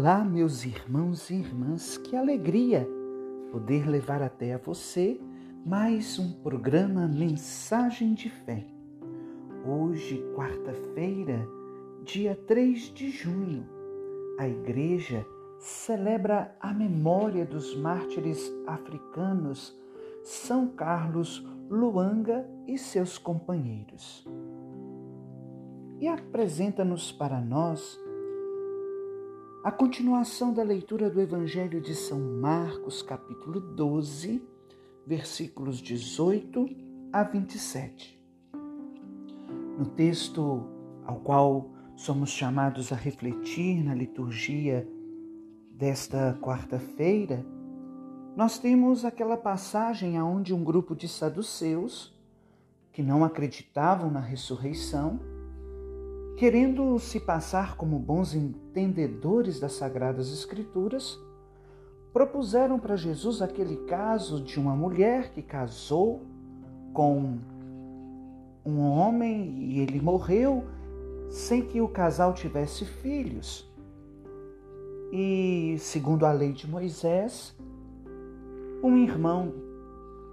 Olá, meus irmãos e irmãs, que alegria poder levar até a você mais um programa Mensagem de Fé. Hoje, quarta-feira, dia 3 de junho, a Igreja celebra a memória dos mártires africanos São Carlos Luanga e seus companheiros. E apresenta-nos para nós a continuação da leitura do Evangelho de São Marcos, capítulo 12, versículos 18 a 27. No texto ao qual somos chamados a refletir na liturgia desta quarta-feira, nós temos aquela passagem onde um grupo de saduceus, que não acreditavam na ressurreição, querendo se passar como bons entendedores das Sagradas Escrituras, propuseram para Jesus aquele caso de uma mulher que casou com um homem e ele morreu sem que o casal tivesse filhos. E, segundo a lei de Moisés, um irmão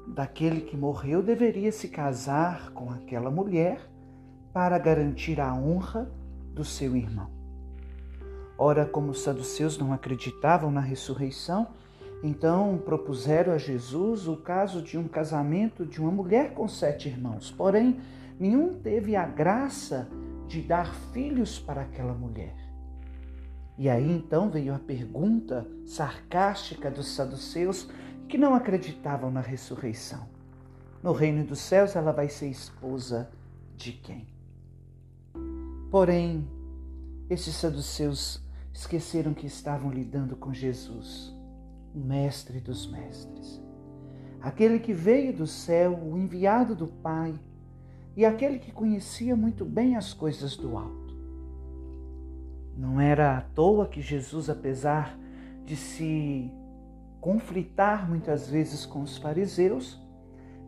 daquele que morreu deveria se casar com aquela mulher para garantir a honra do seu irmão. Ora, como os saduceus não acreditavam na ressurreição, então propuseram a Jesus o caso de um casamento de uma mulher com sete irmãos. Porém, nenhum teve a graça de dar filhos para aquela mulher. E aí então veio a pergunta sarcástica dos saduceus que não acreditavam na ressurreição. No reino dos céus ela vai ser esposa de quem? Porém, esses saduceus esqueceram que estavam lidando com Jesus, o Mestre dos Mestres, aquele que veio do céu, o enviado do Pai, e aquele que conhecia muito bem as coisas do alto. Não era à toa que Jesus, apesar de se conflitar muitas vezes com os fariseus,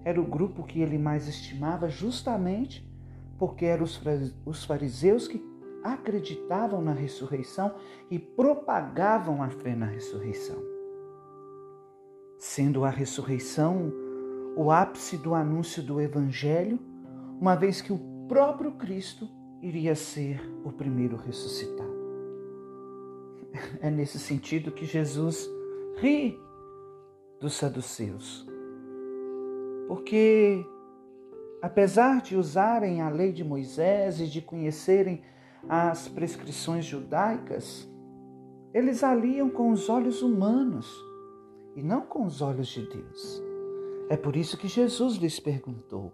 era o grupo que ele mais estimava justamente porque eram os fariseus que acreditavam na ressurreição e propagavam a fé na ressurreição. Sendo a ressurreição o ápice do anúncio do Evangelho, uma vez que o próprio Cristo iria ser o primeiro ressuscitado. É nesse sentido que Jesus ri dos saduceus, porque apesar de usarem a lei de Moisés e de conhecerem as prescrições judaicas, eles aliam com os olhos humanos e não com os olhos de Deus. É por isso que Jesus lhes perguntou: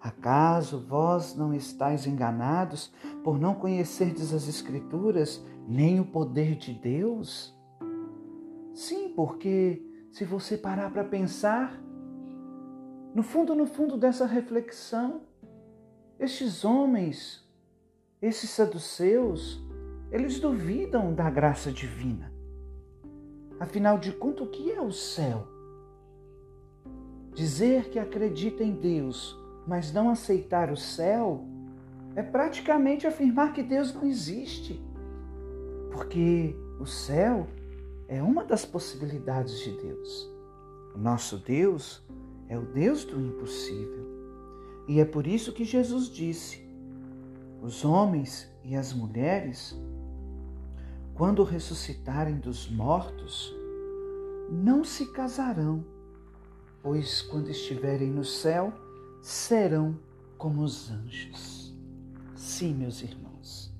Acaso vós não estáis enganados por não conhecerdes as Escrituras nem o poder de Deus? Sim, porque se você parar para pensar, no fundo, no fundo dessa reflexão, estes homens, esses saduceus, eles duvidam da graça divina. Afinal de contas, o que é o céu? Dizer que acredita em Deus, mas não aceitar o céu, é praticamente afirmar que Deus não existe. Porque o céu é uma das possibilidades de Deus. O nosso Deus é o Deus do impossível. E é por isso que Jesus disse: os homens e as mulheres, quando ressuscitarem dos mortos, não se casarão, pois quando estiverem no céu, serão como os anjos. Sim, meus irmãos.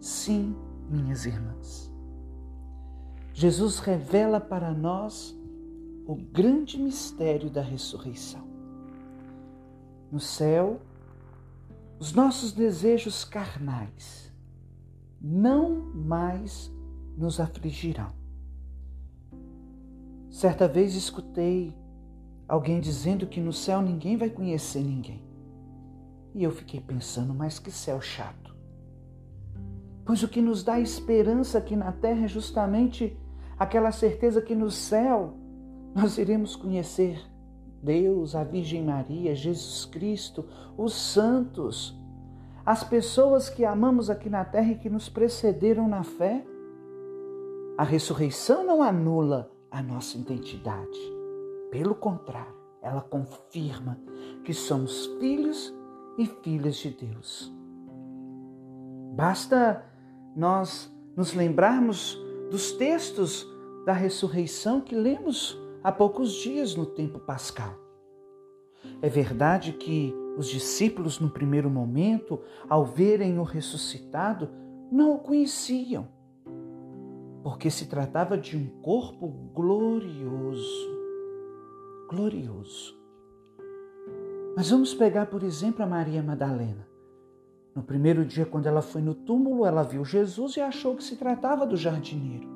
Sim, minhas irmãs. Jesus revela para nós o grande mistério da ressurreição. No céu, os nossos desejos carnais não mais nos afligirão. Certa vez escutei alguém dizendo que no céu ninguém vai conhecer ninguém. E eu fiquei pensando, mas que céu chato. Pois o que nos dá esperança aqui na terra é justamente aquela certeza que no céu nós iremos conhecer Deus, a Virgem Maria, Jesus Cristo, os santos, as pessoas que amamos aqui na terra e que nos precederam na fé. A ressurreição não anula a nossa identidade. Pelo contrário, ela confirma que somos filhos e filhas de Deus. Basta nós nos lembrarmos dos textos da ressurreição que lemos há poucos dias no tempo pascal. É verdade que os discípulos, no primeiro momento, ao verem o ressuscitado, não o conheciam, porque se tratava de um corpo glorioso. Glorioso. Mas vamos pegar, por exemplo, a Maria Madalena. No primeiro dia, quando ela foi no túmulo, ela viu Jesus e achou que se tratava do jardineiro.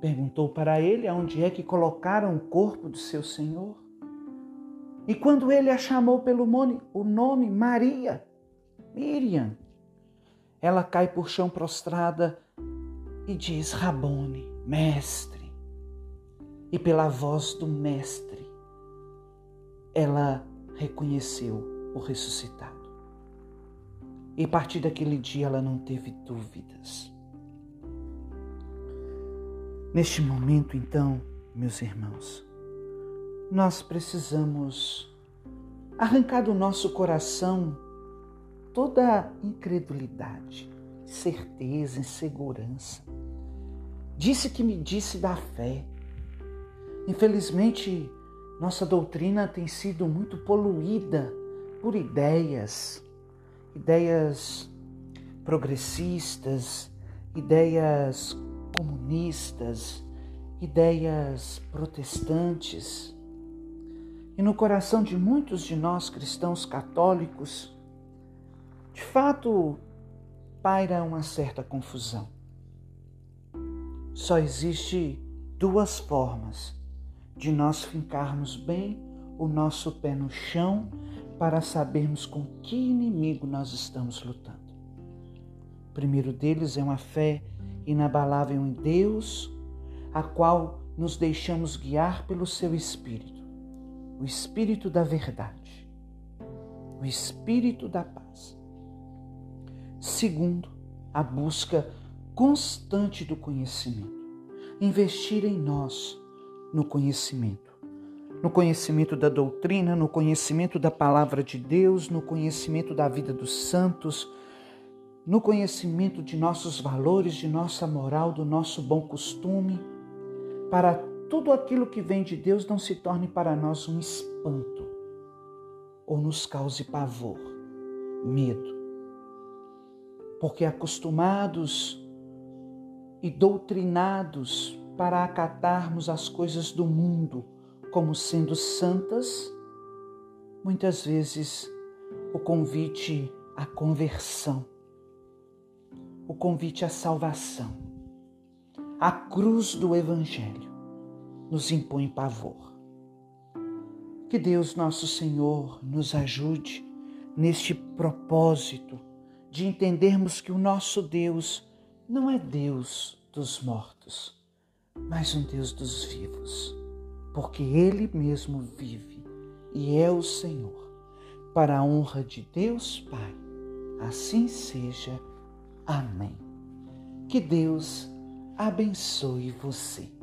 Perguntou para ele aonde é que colocaram o corpo do seu Senhor. E quando ele a chamou pelo nome, o nome Maria, Miriam, ela cai por chão prostrada e diz: Rabone, mestre. E pela voz do mestre, ela reconheceu o ressuscitado. E a partir daquele dia ela não teve dúvidas. Neste momento, então, meus irmãos, nós precisamos arrancar do nosso coração toda incredulidade, certeza, insegurança. Disse que me disse da fé. Infelizmente, nossa doutrina tem sido muito poluída por ideias, ideias progressistas, ideias comunistas, ideias protestantes. E no coração de muitos de nós cristãos católicos, de fato, paira uma certa confusão. Só existe duas formas de nós fincarmos bem o nosso pé no chão para sabermos com que inimigo nós estamos lutando. O primeiro deles é uma fé inabalável em Deus, a qual nos deixamos guiar pelo seu Espírito o espírito da verdade, o espírito da paz. Segundo, a busca constante do conhecimento. Investir em nós no conhecimento. No conhecimento da doutrina, no conhecimento da palavra de Deus, no conhecimento da vida dos santos, no conhecimento de nossos valores, de nossa moral, do nosso bom costume, para tudo aquilo que vem de Deus não se torne para nós um espanto ou nos cause pavor, medo. Porque acostumados e doutrinados para acatarmos as coisas do mundo como sendo santas, muitas vezes o convite à conversão, o convite à salvação, a cruz do Evangelho nos impõe pavor. Que Deus nosso Senhor nos ajude neste propósito de entendermos que o nosso Deus não é Deus dos mortos, mas um Deus dos vivos, porque Ele mesmo vive e é o Senhor. Para a honra de Deus Pai, assim seja. Amém. Que Deus abençoe você.